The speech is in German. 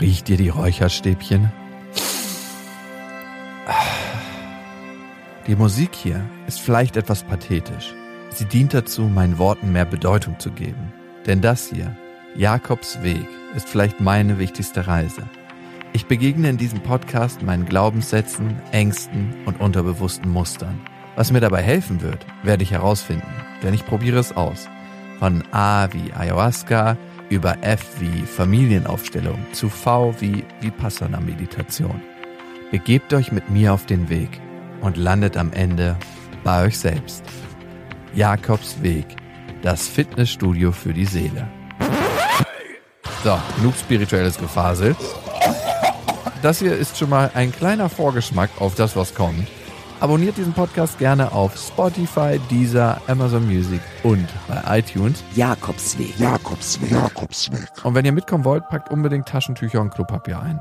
Riecht ihr die Räucherstäbchen? Die Musik hier ist vielleicht etwas pathetisch. Sie dient dazu, meinen Worten mehr Bedeutung zu geben. Denn das hier, Jakobs Weg, ist vielleicht meine wichtigste Reise. Ich begegne in diesem Podcast meinen Glaubenssätzen, Ängsten und unterbewussten Mustern. Was mir dabei helfen wird, werde ich herausfinden, denn ich probiere es aus. Von A wie Ayahuasca über F wie Familienaufstellung zu V wie Vipassana Meditation. Begebt euch mit mir auf den Weg und landet am Ende bei euch selbst. Jakobs Weg, das Fitnessstudio für die Seele. So, genug spirituelles Gefasel. Das hier ist schon mal ein kleiner Vorgeschmack auf das, was kommt. Abonniert diesen Podcast gerne auf Spotify, Deezer, Amazon Music und bei iTunes. Jakobsweg. Jakobsweg. Jakobsweg. Und wenn ihr mitkommen wollt, packt unbedingt Taschentücher und Klopapier ein.